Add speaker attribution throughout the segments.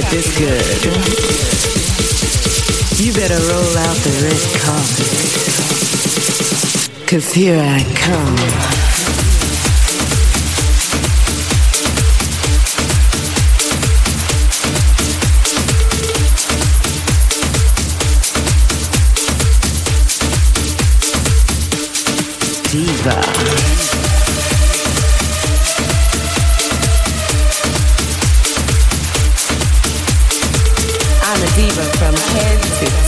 Speaker 1: get this good. You better roll out the red carpet. Cause here I come.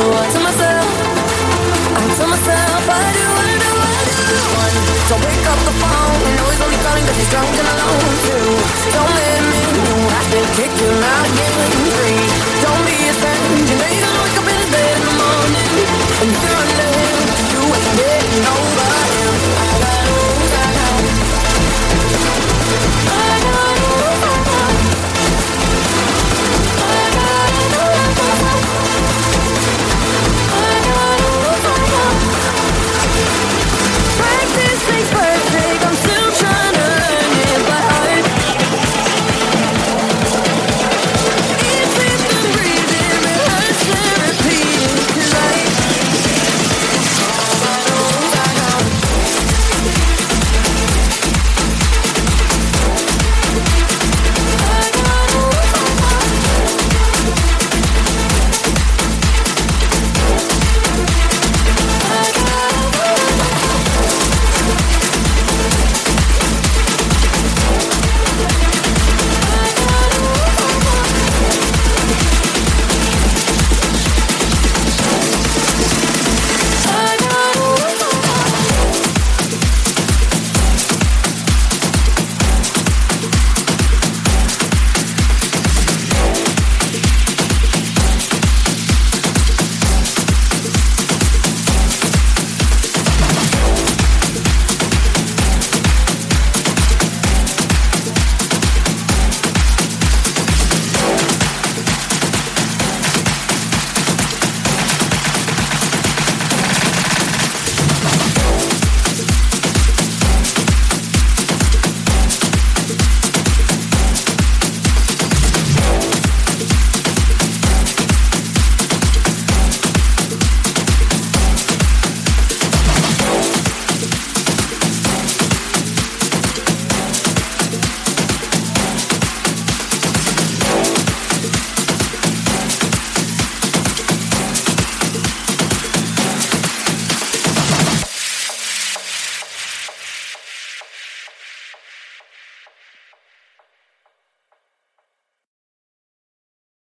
Speaker 2: So I tell myself, I tell myself, I do, I do, I do. One, don't pick up the phone. You know he's only calling 'cause he's drunk and alone. Two, don't let me know I've been kicking out again. Three, don't be a friend. You know you're gonna wake up in his bed in the morning, and you're under him. You ain't getting over.